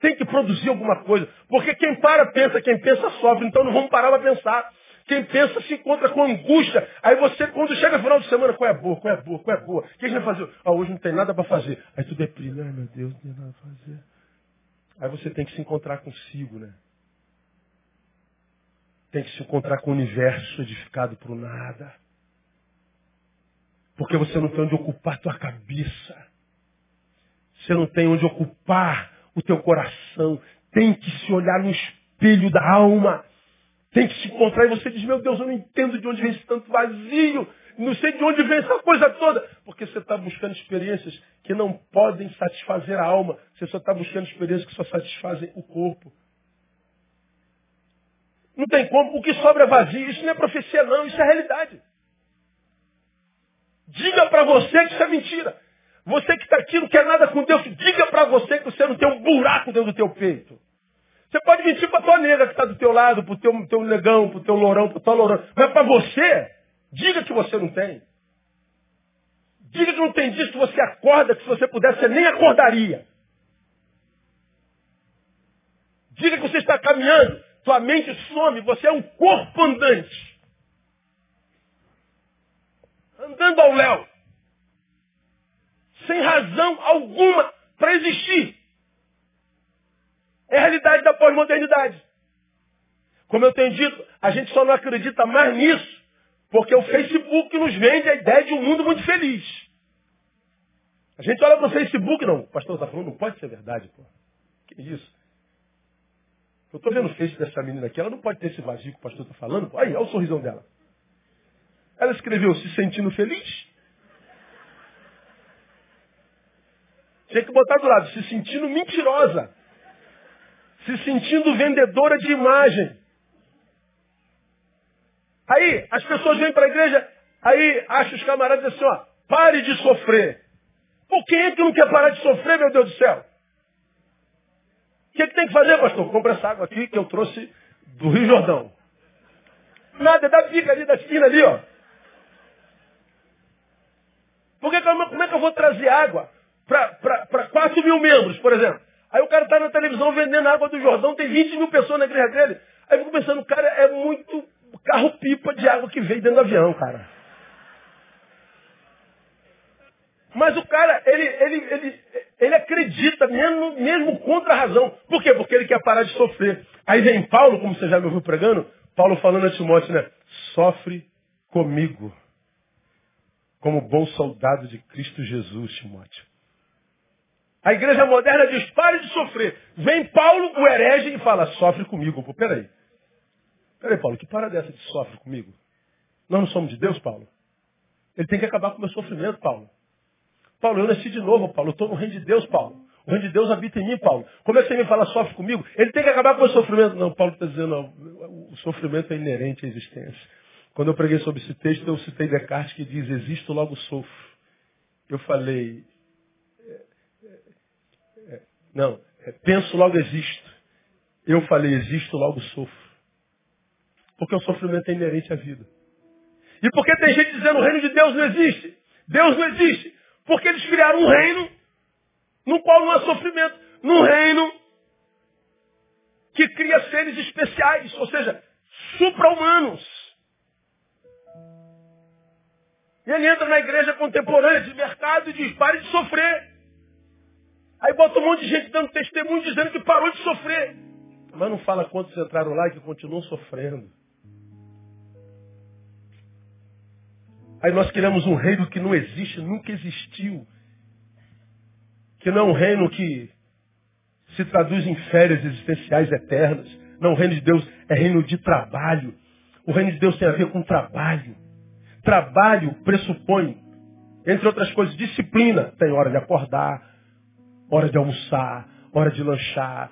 Tem que produzir alguma coisa. Porque quem para pensa, quem pensa sofre. Então não vamos parar para pensar. Quem pensa se encontra com angústia. Aí você, quando chega no final de semana, qual é boa, qual é boa, qual é boa? O que a gente vai fazer? Ah, hoje não tem nada para fazer. Aí tu deprime. Ai, meu Deus, não tem nada para fazer. Aí você tem que se encontrar consigo, né? Tem que se encontrar com o universo edificado por nada. Porque você não tem onde ocupar a tua cabeça. Você não tem onde ocupar o teu coração. Tem que se olhar no espelho da alma tem que se encontrar e você diz, meu Deus, eu não entendo de onde vem esse tanto vazio. Não sei de onde vem essa coisa toda. Porque você está buscando experiências que não podem satisfazer a alma. Você só está buscando experiências que só satisfazem o corpo. Não tem como. O que sobra é vazio. Isso não é profecia, não. Isso é realidade. Diga para você que isso é mentira. Você que está aqui não quer nada com Deus, diga para você que você não tem um buraco dentro do teu peito. Você pode mentir para tua nega que está do teu lado, para o teu, teu negão, para o teu lourão, para tua lourão. Mas para você, diga que você não tem. Diga que não tem disso, que você acorda, que se você pudesse, você nem acordaria. Diga que você está caminhando, tua mente some, você é um corpo andante. Andando ao léu. Sem razão alguma para existir. É a realidade da pós-modernidade. Como eu tenho dito, a gente só não acredita mais nisso porque o Facebook nos vende a ideia de um mundo muito feliz. A gente olha para o Facebook, não, o pastor está falando, não pode ser verdade, pô. Que isso? Eu estou vendo o face dessa menina aqui, ela não pode ter esse vazio que o pastor está falando. Aí, olha o sorrisão dela. Ela escreveu se sentindo feliz. Tinha que botar do lado, se sentindo mentirosa. Se sentindo vendedora de imagem. Aí, as pessoas vêm para a igreja, aí acham os camaradas assim, ó, pare de sofrer. Por quem é que não quer parar de sofrer, meu Deus do céu? O que, é que tem que fazer, pastor? Compra essa água aqui que eu trouxe do Rio Jordão. Nada, da bica ali, da esquina ali, ó. Porque como é que eu vou trazer água para 4 mil membros, por exemplo? Aí o cara está na televisão vendendo água do Jordão, tem 20 mil pessoas na igreja dele. Aí eu fico pensando, o cara é muito carro-pipa de água que veio dentro do avião, cara. Mas o cara, ele, ele, ele, ele acredita, mesmo, mesmo contra a razão. Por quê? Porque ele quer parar de sofrer. Aí vem Paulo, como você já me ouviu pregando, Paulo falando a Timóteo, né? Sofre comigo. Como bom soldado de Cristo Jesus, Timóteo. A igreja moderna diz, pare de sofrer. Vem Paulo, o herege, e fala, sofre comigo. Pô, peraí. Peraí, Paulo, que para dessa de sofre comigo? Nós não somos de Deus, Paulo? Ele tem que acabar com o meu sofrimento, Paulo. Paulo, eu nasci de novo, Paulo. Eu estou no reino de Deus, Paulo. O reino de Deus habita em mim, Paulo. Como é que você me fala, sofre comigo? Ele tem que acabar com o sofrimento. Não, Paulo está dizendo, não, o sofrimento é inerente à existência. Quando eu preguei sobre esse texto, eu citei Descartes que diz, existo, logo sofro. Eu falei, é, é, é não, é, penso, logo existo. Eu falei, existo, logo sofro. Porque o sofrimento é inerente à vida. E porque tem gente dizendo, o reino de Deus não existe. Deus não existe. Porque eles criaram um reino no qual não há sofrimento. Num reino que cria seres especiais, ou seja, supra-humanos. E ele entra na igreja contemporânea de mercado e diz, pare de sofrer. Aí bota um monte de gente dando testemunho dizendo que parou de sofrer. Mas não fala quantos entraram lá e que continuam sofrendo. Aí nós queremos um reino que não existe, nunca existiu. Que não é um reino que se traduz em férias existenciais eternas. Não, o reino de Deus é reino de trabalho. O reino de Deus tem a ver com trabalho. Trabalho pressupõe, entre outras coisas, disciplina. Tem hora de acordar, hora de almoçar, hora de lanchar,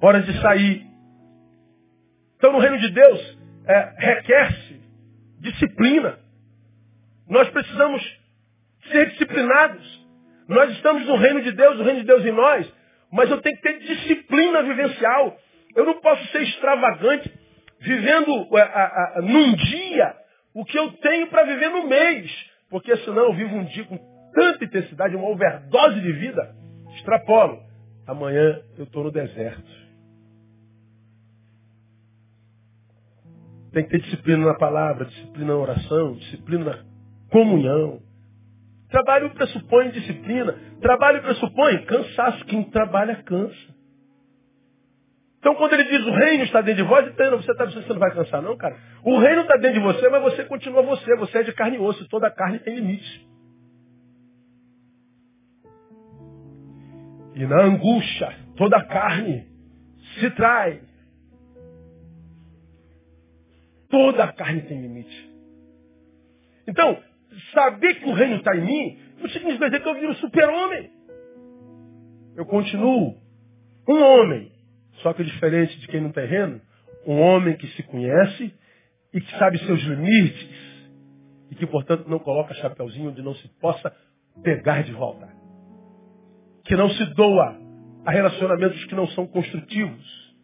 hora de sair. Então, no reino de Deus, é, requer-se disciplina. Nós precisamos ser disciplinados. Nós estamos no reino de Deus, o reino de Deus em nós, mas eu tenho que ter disciplina vivencial. Eu não posso ser extravagante vivendo a, a, a, num dia o que eu tenho para viver no mês. Porque senão eu vivo um dia com tanta intensidade, uma overdose de vida, extrapolo. Amanhã eu estou no deserto. Tem que ter disciplina na palavra, disciplina na oração, disciplina na comunhão. Trabalho pressupõe disciplina. Trabalho pressupõe cansaço. Quem trabalha cansa. Então quando ele diz o reino está dentro de vós, então você está dizendo que você não vai cansar, não, cara. O reino está dentro de você, mas você continua você. Você é de carne e osso. Toda carne tem limite. E na angústia, toda carne se trai. Toda carne tem limite. Então, saber que o reino está em mim, não significa dizer que eu viro super-homem. Eu continuo um homem, só que diferente de quem não tem reino, um homem que se conhece e que sabe seus limites e que, portanto, não coloca chapeuzinho onde não se possa pegar de volta. Que não se doa a relacionamentos que não são construtivos,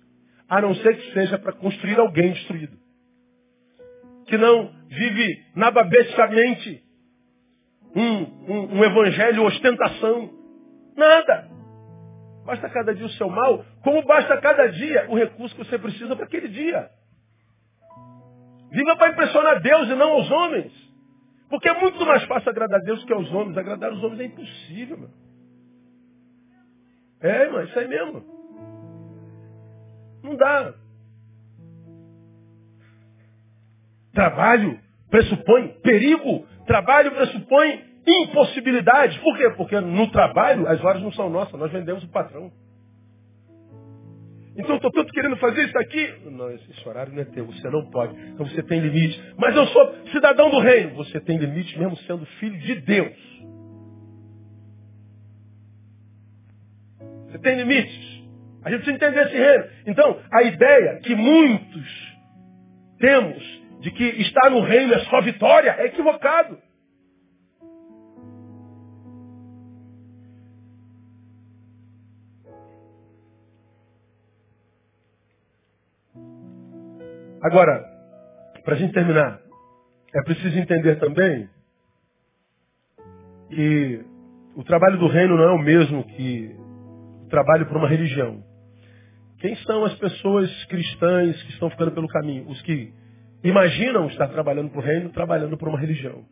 a não ser que seja para construir alguém destruído. Que não vive nababescamente um, um, um evangelho ostentação. Nada. Basta cada dia o seu mal, como basta cada dia o recurso que você precisa para aquele dia. Viva para impressionar Deus e não os homens. Porque é muito mais fácil agradar a Deus que aos homens. Agradar os homens é impossível, meu. É, irmão, isso aí mesmo. Não dá. Trabalho pressupõe perigo. Trabalho pressupõe impossibilidade. Por quê? Porque no trabalho as horas não são nossas, nós vendemos o patrão. Então eu estou tanto querendo fazer isso aqui. Não, esse horário não é teu, você não pode. Então você tem limite. Mas eu sou cidadão do reino. Você tem limite mesmo sendo filho de Deus. Tem limites. A gente precisa entender esse reino. Então, a ideia que muitos temos de que estar no reino é só vitória é equivocado. Agora, para a gente terminar, é preciso entender também que o trabalho do reino não é o mesmo que trabalho por uma religião. Quem são as pessoas cristãs que estão ficando pelo caminho? Os que imaginam estar trabalhando para o reino, trabalhando por uma religião.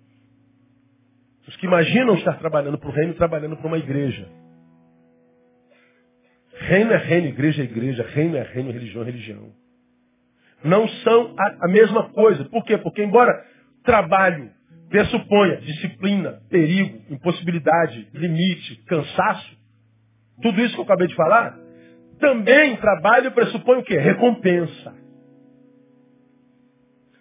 Os que imaginam estar trabalhando para o reino, trabalhando para uma igreja. Reino é reino, igreja é igreja, reino é reino, religião é religião não são a, a mesma coisa. Por quê? Porque embora trabalho pressuponha disciplina, perigo, impossibilidade, limite, cansaço, tudo isso que eu acabei de falar, também trabalho pressupõe o quê? Recompensa.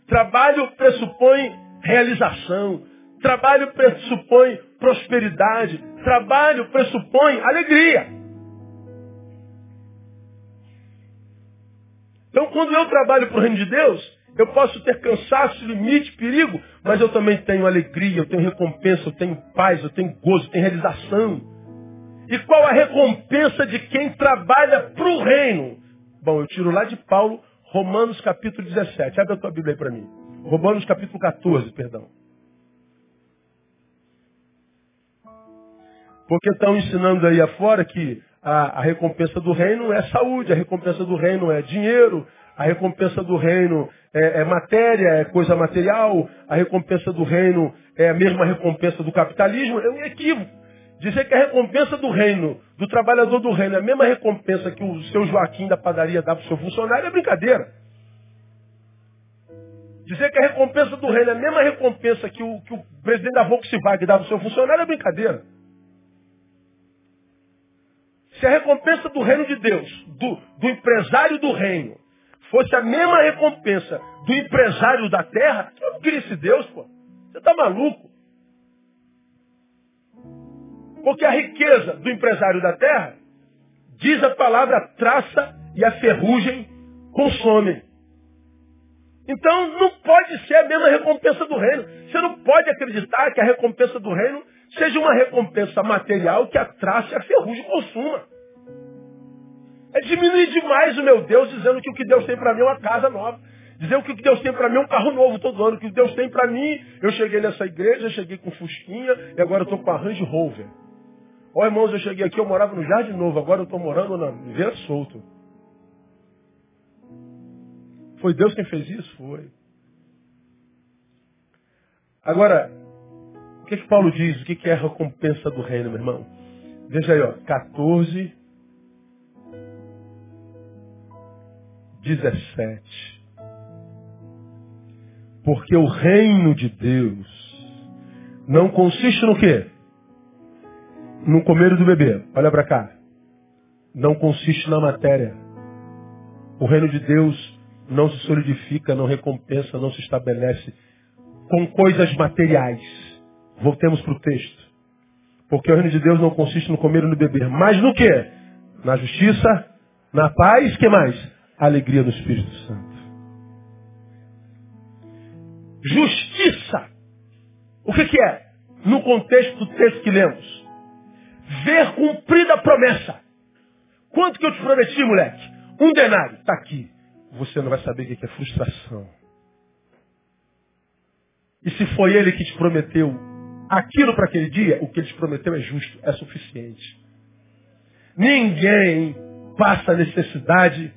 Trabalho pressupõe realização. Trabalho pressupõe prosperidade. Trabalho pressupõe alegria. Então, quando eu trabalho para o reino de Deus, eu posso ter cansaço, limite, perigo, mas eu também tenho alegria, eu tenho recompensa, eu tenho paz, eu tenho gozo, eu tenho realização. E qual a recompensa de quem trabalha para o reino? Bom, eu tiro lá de Paulo, Romanos capítulo 17. Abre a tua Bíblia aí para mim. Romanos capítulo 14, perdão. Porque estão ensinando aí afora que a, a recompensa do reino é saúde, a recompensa do reino é dinheiro, a recompensa do reino é, é, matéria, é coisa material, a recompensa do reino é a mesma recompensa do capitalismo, é um equívoco. Dizer que a recompensa do reino, do trabalhador do reino, é a mesma recompensa que o seu Joaquim da padaria dá para o seu funcionário é brincadeira. Dizer que a recompensa do reino é a mesma recompensa que o, que o presidente da Volkswagen dá para o seu funcionário é brincadeira. Se a recompensa do reino de Deus, do, do empresário do reino, fosse a mesma recompensa do empresário da terra, eu não queria esse Deus, pô. Você está maluco? Porque a riqueza do empresário da terra, diz a palavra traça e a ferrugem consomem. Então não pode ser a mesma recompensa do reino. Você não pode acreditar que a recompensa do reino seja uma recompensa material que a traça e a ferrugem consuma. É diminuir demais o meu Deus dizendo que o que Deus tem para mim é uma casa nova. Dizer que o que Deus tem para mim é um carro novo todo ano. O que Deus tem para mim, eu cheguei nessa igreja, cheguei com Fusquinha e agora estou com a Range Rover. Ó irmãos, eu cheguei aqui, eu morava no Jardim Novo, agora eu estou morando na Vento Solto. Foi Deus quem fez isso? Foi. Agora, o que, que Paulo diz? O que, que é a recompensa do reino, meu irmão? Veja aí, ó, 14, 17. Porque o reino de Deus não consiste no quê? No comer do bebê. Olha para cá. Não consiste na matéria. O reino de Deus não se solidifica, não recompensa, não se estabelece com coisas materiais. Voltemos para o texto. Porque o reino de Deus não consiste no comer e no beber, mas no que? Na justiça, na paz, que mais? a alegria do Espírito Santo. Justiça. O que, que é? no contexto do texto que lemos. Ver cumprida a promessa. Quanto que eu te prometi, moleque? Um denário. Está aqui. Você não vai saber o que é frustração. E se foi ele que te prometeu aquilo para aquele dia, o que ele te prometeu é justo, é suficiente. Ninguém passa necessidade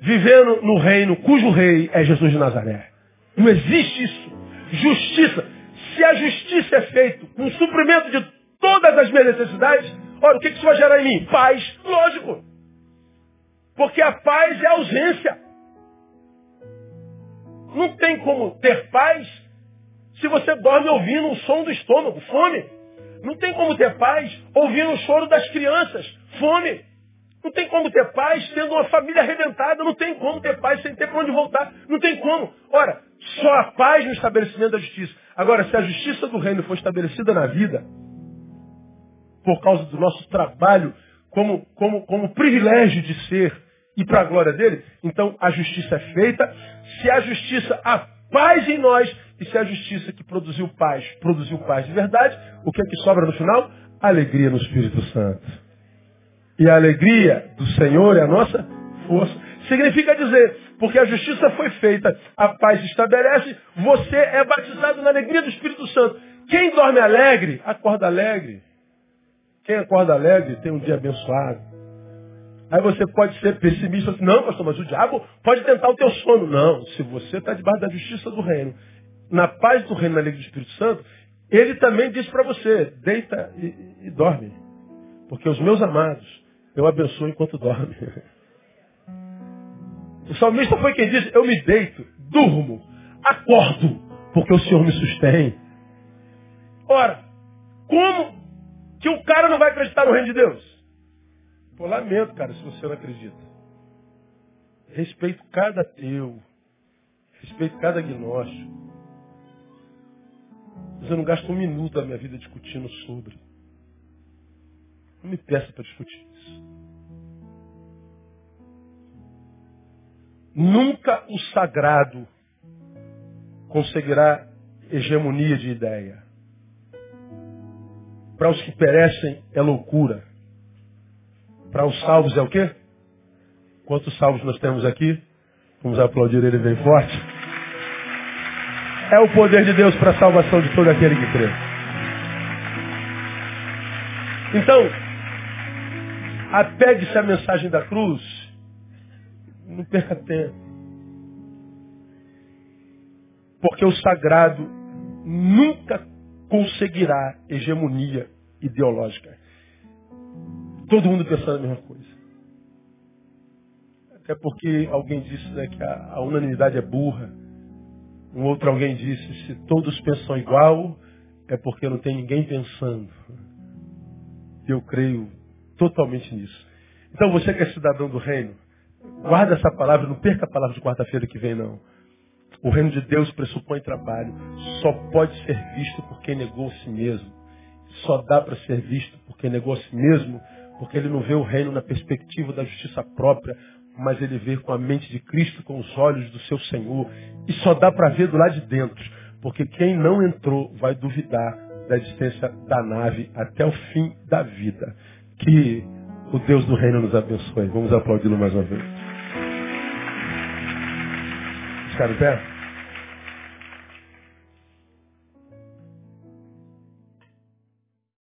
vivendo no reino cujo rei é Jesus de Nazaré. Não existe isso. Justiça. Se a justiça é feita com o suprimento de todas as minhas necessidades, olha, o que isso vai gerar em mim? Paz. Lógico. Porque a paz é ausência. Não tem como ter paz se você dorme ouvindo o som do estômago, fome. Não tem como ter paz ouvindo o choro das crianças, fome. Não tem como ter paz tendo uma família arrebentada. Não tem como ter paz sem ter para onde voltar. Não tem como. Ora, só a paz no estabelecimento da justiça. Agora, se a justiça do reino for estabelecida na vida, por causa do nosso trabalho, como, como, como privilégio de ser e para a glória dele, então a justiça é feita. Se a justiça, a paz em nós, e se a justiça que produziu paz, produziu paz de verdade, o que é que sobra no final? Alegria no Espírito Santo. E a alegria do Senhor é a nossa força. Significa dizer, porque a justiça foi feita, a paz estabelece, você é batizado na alegria do Espírito Santo. Quem dorme alegre, acorda alegre. Quem acorda alegre tem um dia abençoado. Aí você pode ser pessimista, assim, não, pastor, mas o diabo pode tentar o teu sono. Não, se você está debaixo da justiça do reino, na paz do reino, na alegria do Espírito Santo, ele também diz para você, deita e, e dorme. Porque os meus amados eu abençoo enquanto dorme. [laughs] O salmista foi quem disse, eu me deito, durmo, acordo, porque o Senhor me sustém. Ora, como que o cara não vai acreditar no reino de Deus? Pô, lamento, cara, se você não acredita. Respeito cada teu. Respeito cada agnóstico. Mas eu não gasto um minuto da minha vida discutindo sobre. Não me peça para discutir. Nunca o sagrado conseguirá hegemonia de ideia. Para os que perecem é loucura. Para os salvos é o quê? Quantos salvos nós temos aqui? Vamos aplaudir ele bem forte. É o poder de Deus para a salvação de todo aquele que crê. Então, apegue-se à mensagem da cruz não perca tempo. Porque o sagrado nunca conseguirá hegemonia ideológica. Todo mundo pensando a mesma coisa. Até porque alguém disse né, que a, a unanimidade é burra. Um outro alguém disse, se todos pensam igual, é porque não tem ninguém pensando. Eu creio totalmente nisso. Então você que é cidadão do reino, Guarda essa palavra, não perca a palavra de quarta-feira que vem, não. O reino de Deus pressupõe trabalho. Só pode ser visto por quem negou a si mesmo. Só dá para ser visto por quem negou a si mesmo, porque ele não vê o reino na perspectiva da justiça própria, mas ele vê com a mente de Cristo, com os olhos do seu Senhor. E só dá para ver do lado de dentro, porque quem não entrou vai duvidar da existência da nave até o fim da vida. Que o Deus do reino nos abençoe. Vamos aplaudi-lo mais uma vez. Ficar em?